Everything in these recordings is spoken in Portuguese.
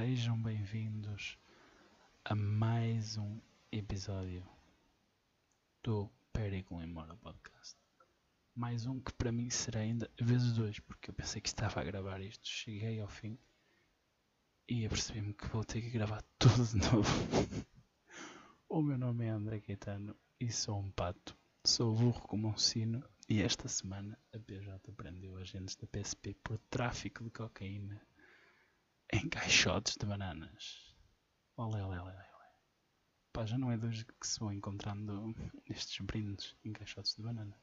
Sejam bem-vindos a mais um episódio do Perigo Embora Podcast. Mais um que para mim será ainda vezes dois, porque eu pensei que estava a gravar isto. Cheguei ao fim e apercebi-me que vou ter que gravar tudo de novo. o meu nome é André Caetano e sou um pato. Sou burro como um sino e esta semana a PJ prendeu agentes da PSP por tráfico de cocaína em caixotes de bananas. Olé, olé, olé, olé. Pá, já não é hoje que se vão encontrando estes brindes em caixotes de banana.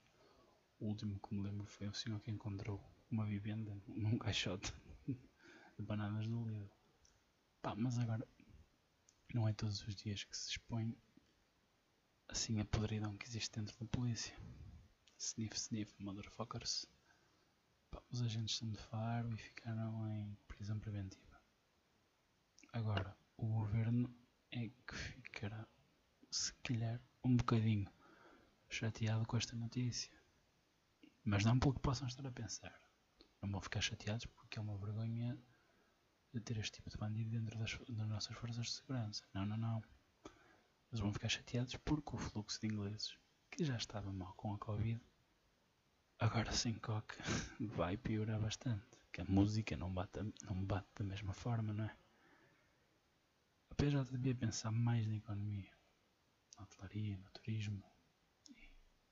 O último que me lembro foi o senhor que encontrou uma vivenda num caixote de bananas do Lidl. Pá, mas agora não é todos os dias que se expõe assim a podridão que existe dentro da polícia. Sniff, sniff, motherfuckers. Pá, os agentes são de faro e ficaram em prisão preventiva. Agora, o governo é que ficará, se calhar, um bocadinho chateado com esta notícia. Mas não pelo que possam estar a pensar. Não vão ficar chateados porque é uma vergonha de ter este tipo de bandido dentro das, das nossas forças de segurança. Não, não, não. Eles vão ficar chateados porque o fluxo de ingleses, que já estava mal com a Covid, agora sem coque vai piorar bastante. Que a música não bate, não bate da mesma forma, não é? PJ devia pensar mais na economia, na hotelaria, no turismo e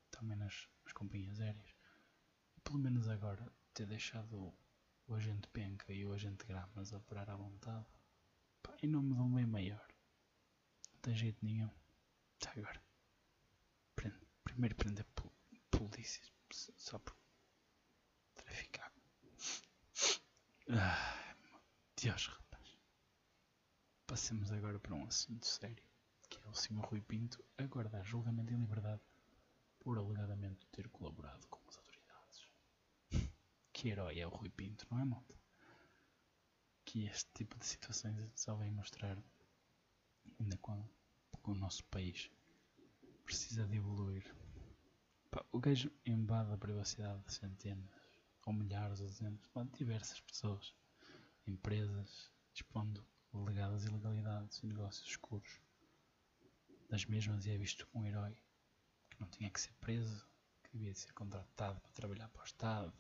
também nas, nas companhias aéreas. E pelo menos agora ter deixado o agente penca e o agente gramas operar à vontade pá, em nome de um bem maior. Não tem jeito nenhum. Está agora. Prende, primeiro prender polícias só por traficar. Ah, Deus, Passemos agora para um assunto sério, que é o Sr. Rui Pinto aguardar julgamento em liberdade por alegadamente ter colaborado com as autoridades. Que herói é o Rui Pinto, não é, malta? Que este tipo de situações só vem mostrar ainda quando o nosso país precisa de evoluir. O gajo invade a privacidade de centenas, ou milhares, ou dezenas, de diversas pessoas, empresas, expondo alegadas ilegalidades e negócios escuros. Das mesmas é visto como um herói que não tinha que ser preso, que devia ser contratado para trabalhar para o Estado,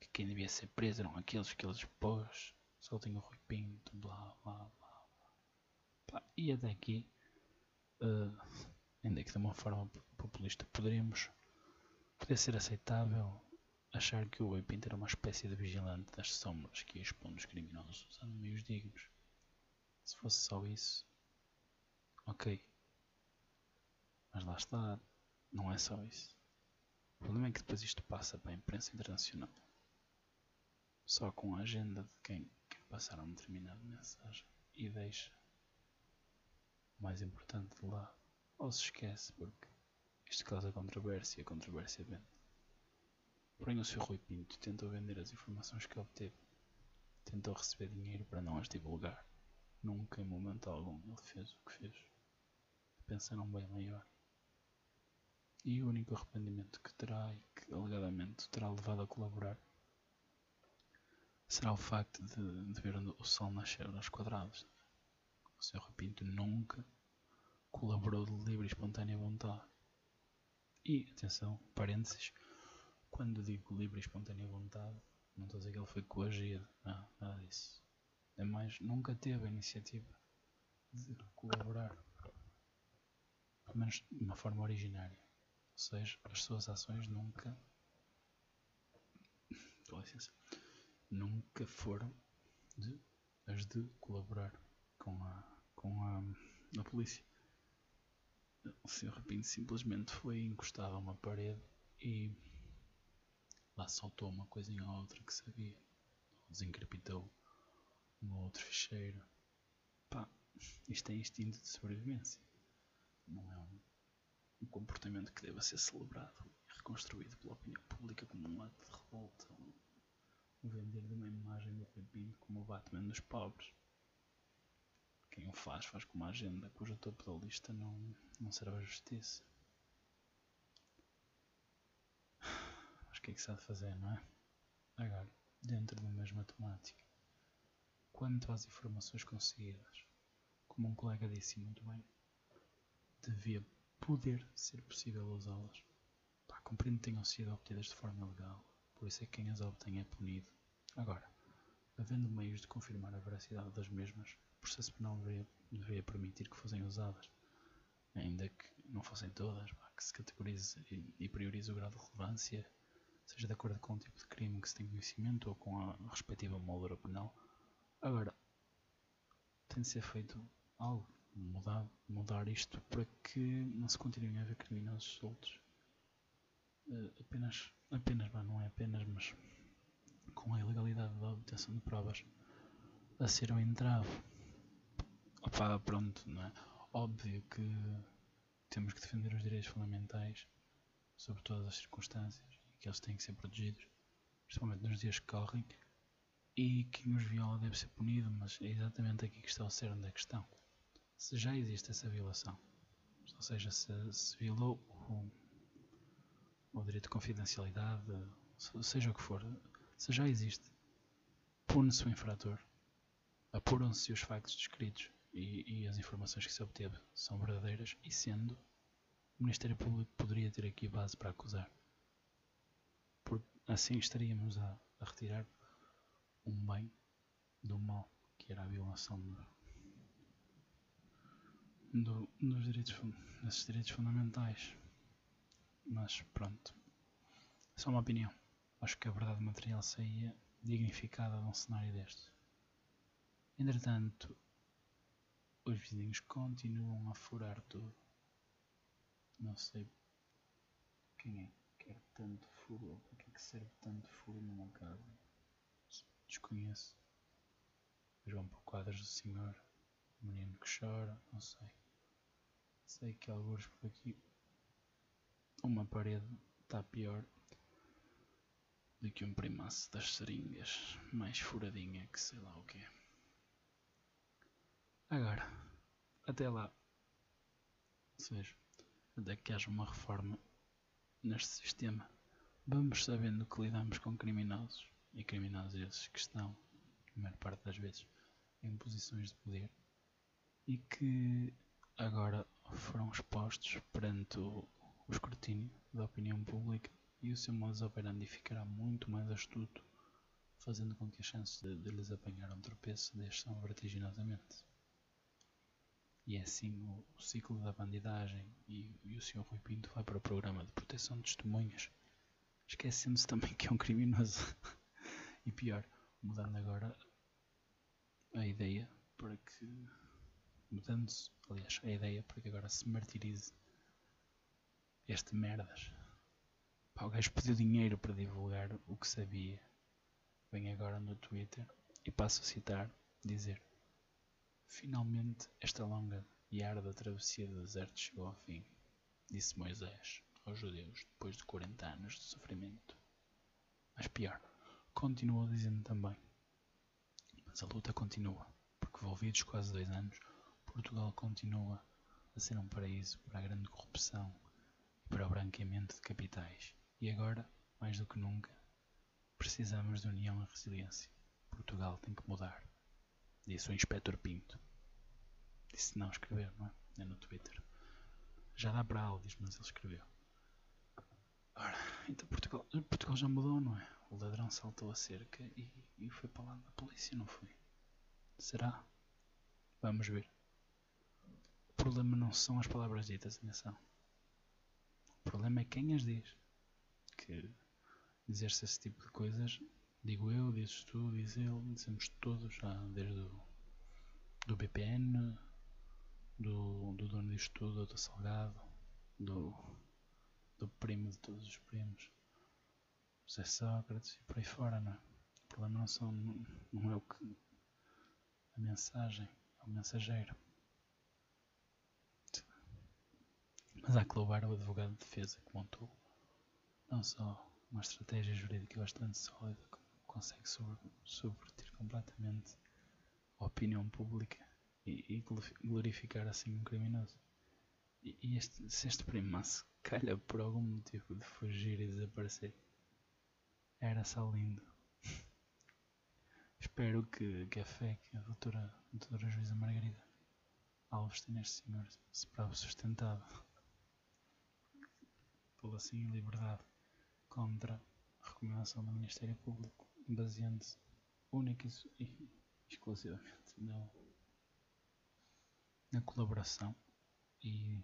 que quem devia ser preso eram aqueles que ele expôs, só tinha o Rui Pinto, blá blá blá. blá. e até aqui, uh, ainda que de uma forma populista, poderíamos poder ser aceitável achar que o Rui Pinto era uma espécie de vigilante das sombras que expondo os criminosos usando meios dignos. Se fosse só isso, ok. Mas lá está, não é só isso. O problema é que depois isto passa para a imprensa internacional. Só com a agenda de quem quer passar uma determinada mensagem e deixa o mais importante de lado. Ou se esquece porque isto causa controvérsia e a controvérsia vende. Porém o Sr. Rui Pinto tentou vender as informações que obteve. Tentou receber dinheiro para não as divulgar. Nunca em momento algum ele fez o que fez. Pensar num bem maior. E o único arrependimento que terá e que alegadamente terá levado a colaborar será o facto de, de ver o sol nascer aos quadrados. O Sr. Pinto nunca colaborou de livre e espontânea vontade. E, atenção, parênteses, quando digo livre e espontânea vontade, não estou a dizer que ele foi coagido, não, nada disso é mais nunca teve a iniciativa de colaborar, pelo menos de uma forma originária. Ou seja, as suas ações nunca, com licença, nunca foram de, as de colaborar com a, com a, a polícia. O Sr. Rapinho simplesmente foi encostado a uma parede e lá soltou uma coisinha ou outra que sabia, ou desencripitou um outro ficheiro. Pá, isto é instinto de sobrevivência. Não é um, um comportamento que deva ser celebrado e reconstruído pela opinião pública como um ato de revolta. Um, um vender de uma imagem do Rui como o Batman dos pobres. Quem o faz, faz com uma agenda cujo topo da lista não, não serve a justiça. Mas o que é que se há de fazer, não é? Agora, dentro da mesma temática quanto às informações conseguidas, como um colega disse muito bem, devia poder ser possível usá-las. Compreendo que tenham sido obtidas de forma ilegal, por isso é que quem as obtém é punido. Agora, havendo meios de confirmar a veracidade das mesmas, o processo penal deveria, deveria permitir que fossem usadas, ainda que não fossem todas, que se categorize e priorize o grau de relevância, seja de acordo com o tipo de crime que se tem conhecimento ou com a respectiva moldura penal. Agora, tem de ser feito algo, mudar, mudar isto para que não se continuem a haver criminosos soltos. Uh, apenas, apenas, não é apenas, mas com a ilegalidade da obtenção de provas a ser um entrave. Opa, pronto, não é? Óbvio que temos que defender os direitos fundamentais sobre todas as circunstâncias e que eles têm que ser protegidos, principalmente nos dias que correm, e quem os viola deve ser punido, mas é exatamente aqui que está o cerne da questão. Se já existe essa violação, ou seja, se, se violou o, o direito de confidencialidade, seja o que for, se já existe, pune-se o infrator, apuram-se os factos descritos e, e, as informações que se obteve são verdadeiras e sendo, o Ministério Público poderia ter aqui base para acusar. Assim estaríamos a, a retirar um bem do mal, que era a violação do, do, dos direitos, desses direitos fundamentais. Mas pronto, só uma opinião. Acho que a verdade material saía dignificada de um cenário deste. Entretanto, os vizinhos continuam a furar tudo. Não sei quem é que quer tanto furo para que é que serve tanto furo numa casa. Desconheço. Mas vão para quadros do senhor. O menino que chora, não sei. Sei que alguns por aqui. Uma parede está pior do que um primaço das seringas. Mais furadinha que sei lá o que é. Agora, até lá, ou seja, até que haja uma reforma neste sistema, vamos sabendo que lidamos com criminosos e criminosos esses que estão, a maior parte das vezes, em posições de poder e que agora foram expostos perante o, o escrutínio da opinião pública e o seu modus operandi ficará muito mais astuto, fazendo com que as chances de, de lhes apanhar um tropeço desçam vertiginosamente. E é assim o, o ciclo da bandidagem e, e, o Sr. Rui Pinto vai para o programa de proteção de testemunhas, esquecendo-se também que é um criminoso. e pior, mudando agora a ideia para que. Mudando-se, aliás, a ideia para que agora se martirize este merdas. Pá, o gajo pediu dinheiro para divulgar o que sabia. Vem agora no Twitter e passo a citar, dizer Finalmente esta longa e árida travessia do deserto chegou ao fim, disse Moisés aos judeus depois de 40 anos de sofrimento. Mas pior, continuou dizendo também. Mas a luta continua, porque envolvidos quase dois anos, Portugal continua a ser um paraíso para a grande corrupção e para o branqueamento de capitais. E agora, mais do que nunca, precisamos de união e resiliência. Portugal tem que mudar disse o Inspector Pinto. Disse não escrever, não é? É no Twitter. Já dá para áudios, mas ele escreveu. Ora, então Portugal, Portugal já mudou, não é? O ladrão saltou a cerca e, e foi para lá da polícia, não foi? Será? Vamos ver. O problema não são as palavras ditas, atenção. O problema é quem as diz. Que dizer-se esse tipo de coisas Digo eu, dizes tu, diz ele, dizemos todos, já desde o do BPN, do, do dono disto tudo, do Salgado, do, do primo de todos os primos, José Sócrates e por aí fora, não é? O problema não, são, não é o que. a mensagem, é o mensageiro. Mas há que louvar o advogado de defesa que montou não só uma estratégia jurídica bastante sólida, consegue subverter completamente a opinião pública e, e glorificar assim um criminoso. E, e este, se este calha por algum motivo de fugir e desaparecer, era só lindo. Espero que, que a fé que a doutora, a doutora juíza Margarida Alves tem neste senhor se prove sustentado pela assim liberdade contra a recomendação do Ministério Público, baseando-se única e exclusivamente na, na colaboração. E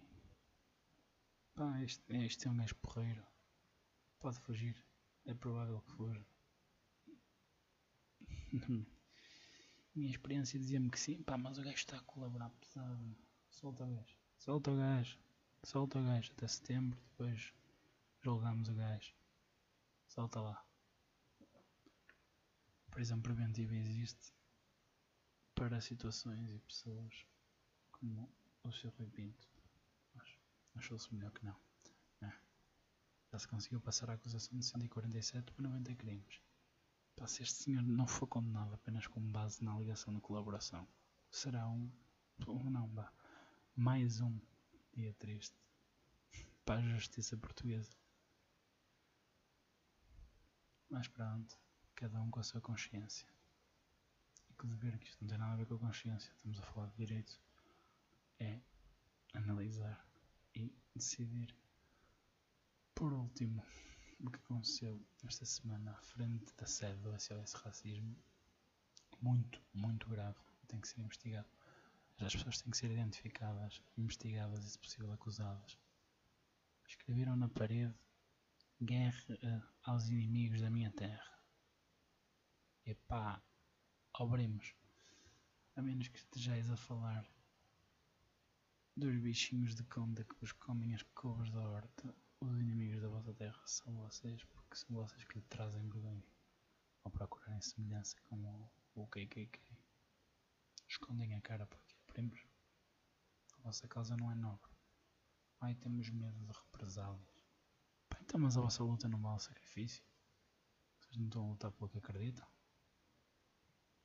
pá, este, este é um gajo porreiro. Pode fugir é provável que fuja minha experiência dizia-me que sim, pá, mas o gajo está a colaborar pesado. Solta o gajo, solta o gajo, solta o gajo até setembro, depois julgamos o gajo. Solta lá. Prisão preventiva existe para situações e pessoas como o Sr. Rui Pinto. Mas achou-se melhor que não. Já se conseguiu passar a acusação de 147 por 90 crimes. Pá, se este senhor não for condenado apenas com base na alegação de colaboração, será um. não. Mais um dia triste para a justiça portuguesa. Mas pronto, cada um com a sua consciência. E que o dever, que isto não tem nada a ver com a consciência, estamos a falar de direito, é analisar e decidir. Por último, o que aconteceu esta semana à frente da sede do SOS Racismo, muito, muito grave, tem que ser investigado. As pessoas têm que ser identificadas, investigadas e, se possível, acusadas. Escreveram na parede: Guerra aos inimigos da minha terra. Epá, obrimos. A menos que estejais a falar dos bichinhos de conta que vos comem as couves da horta os inimigos da vossa terra são vocês, porque são vocês que lhe trazem vergonha ao procurarem semelhança com o, o KKK. Escondem a cara porque, primos, a vossa causa não é nobre. Ai, temos medo de represálias. Pá, então, mas a vossa luta não vale sacrifício? Vocês não estão a lutar pelo que acreditam?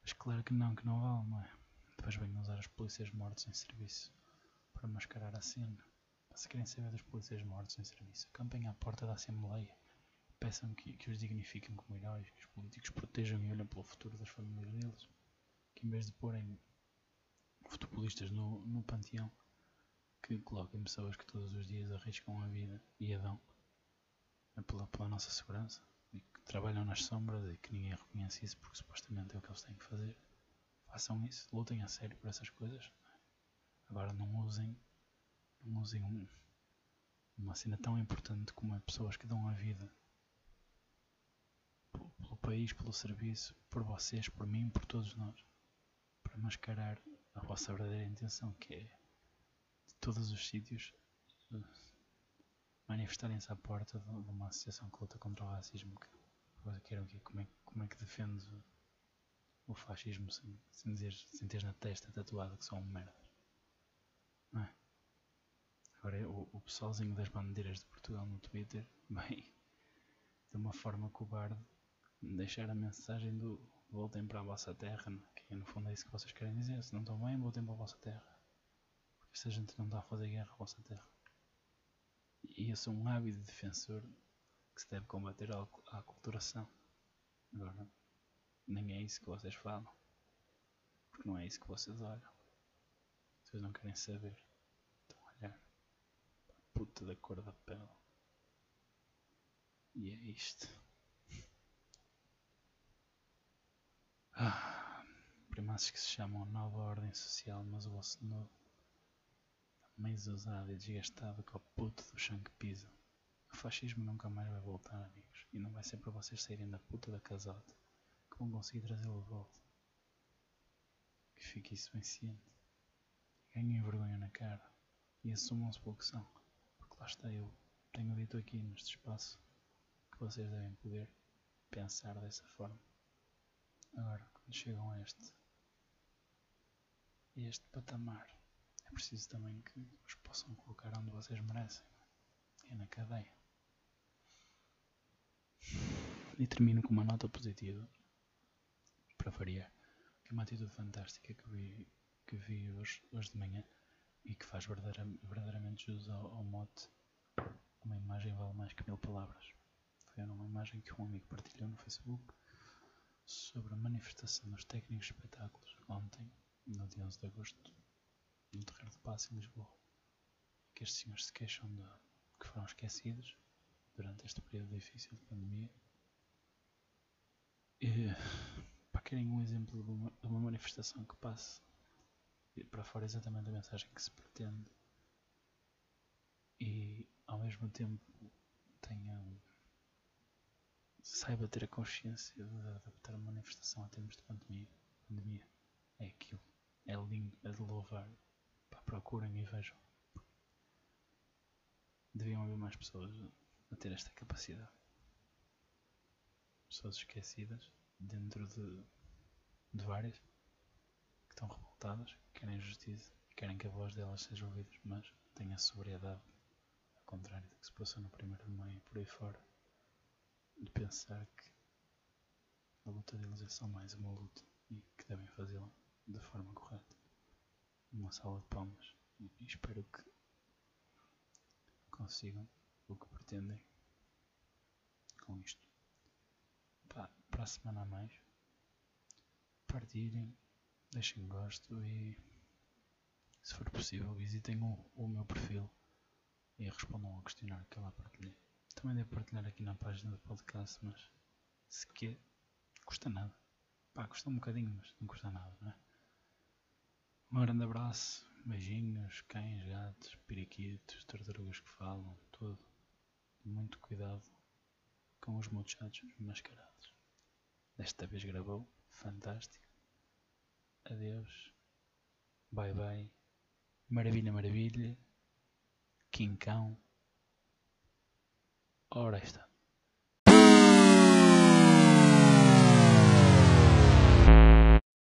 Mas claro que não, que não vale, não é? Depois venham usar as polícias mortos em serviço para mascarar a cena. Se querem saber dos polícias mortos em serviço, acampem à porta da Assembleia. Peçam que, que os dignifiquem como heróis, que os políticos protejam e olhem pelo futuro das famílias deles. Que em vez de porem futebolistas no, no panteão, que coloquem pessoas que todos os dias arriscam a vida e a dão pela, pela nossa segurança e que trabalham nas sombras e que ninguém reconhece isso porque supostamente é o que eles têm que fazer. Façam isso, lutem a sério por essas coisas. Agora não usem usem um, uma cena tão importante como é pessoas que dão a vida pelo país, pelo serviço, por vocês, por mim, por todos nós, para mascarar a vossa verdadeira intenção, que é de todos os sítios manifestarem-se à porta de uma associação que luta contra o racismo. Que, que, como, é, como é que defende o fascismo sem, sem, dizer, sem teres na testa tatuado que são merdas? Não é? Agora o, o pessoalzinho das bandeiras de Portugal no Twitter, bem, de uma forma cobarde, deixar a mensagem do voltem para a vossa terra, né? que no fundo é isso que vocês querem dizer, se não estão bem, voltem para a vossa terra. Porque esta gente não está a fazer guerra à vossa terra. E eu sou um ávido defensor que se deve combater a, a aculturação. Agora, nem é isso que vocês falam. Porque não é isso que vocês olham. Vocês não querem saber puta da cor da pele. E é isto. Ah, primaços que se chamam Nova Ordem Social, mas o vosso novo está mais usado e desgastado que o puto do chão que pisa. O fascismo nunca mais vai voltar, amigos, e não vai ser para vocês saírem da puta da casota que vão conseguir trazê-lo de volta. Que fique isso bem ciente. Ganhem vergonha na cara e assumam-se pelo que são lá está eu. Tenho dito aqui neste espaço que vocês devem poder pensar dessa forma. Agora, quando chegam a este, a este patamar, é preciso também que os possam colocar onde vocês merecem. É na cadeia. E termino com uma nota positiva para variar, que é uma atitude fantástica que vi, que vi hoje, hoje de manhã e que faz verdadeiramente jus ao, ao mote uma imagem vale mais que mil palavras. Foi uma imagem que um amigo partilhou no Facebook sobre a manifestação dos técnicos de espetáculos ontem, no dia 11 de agosto, no Terreiro de Paz em Lisboa. Que estes senhores se queixam de que foram esquecidos durante este período difícil de pandemia. E, para querem um exemplo de uma, de uma manifestação que passe para fora exatamente a mensagem que se pretende e ao mesmo tempo saiba ter a consciência de adaptar a manifestação a termos de pandemia, pandemia. É aquilo. É lindo, é de louvar. Pá, procurem e vejam. Deviam haver mais pessoas a ter esta capacidade. Pessoas esquecidas dentro de, de várias que estão revoltadas, que querem justiça e querem que a voz delas seja ouvida, mas tenha sobriedade, ao contrário do que se passou no primeiro de maio por aí fora, de pensar que a luta deles é só mais uma luta e que devem fazê-la da forma correta. Uma sala de palmas e espero que consigam o que pretendem com isto. Para a semana a mais, partilhem, deixem gosto e, se for possível, visitem o, o meu perfil e respondam ao questionário que eu lá partilhei. Também devo partilhar aqui na página do podcast, mas se quer, custa nada. Pá, custa um bocadinho, mas não custa nada, não é? Um grande abraço, beijinhos, cães, gatos, periquitos, tartarugas que falam, tudo. Muito cuidado com os muchachos mascarados. Desta vez gravou, fantástico. Adeus, bye bye, maravilha, maravilha, quincão. Ora está.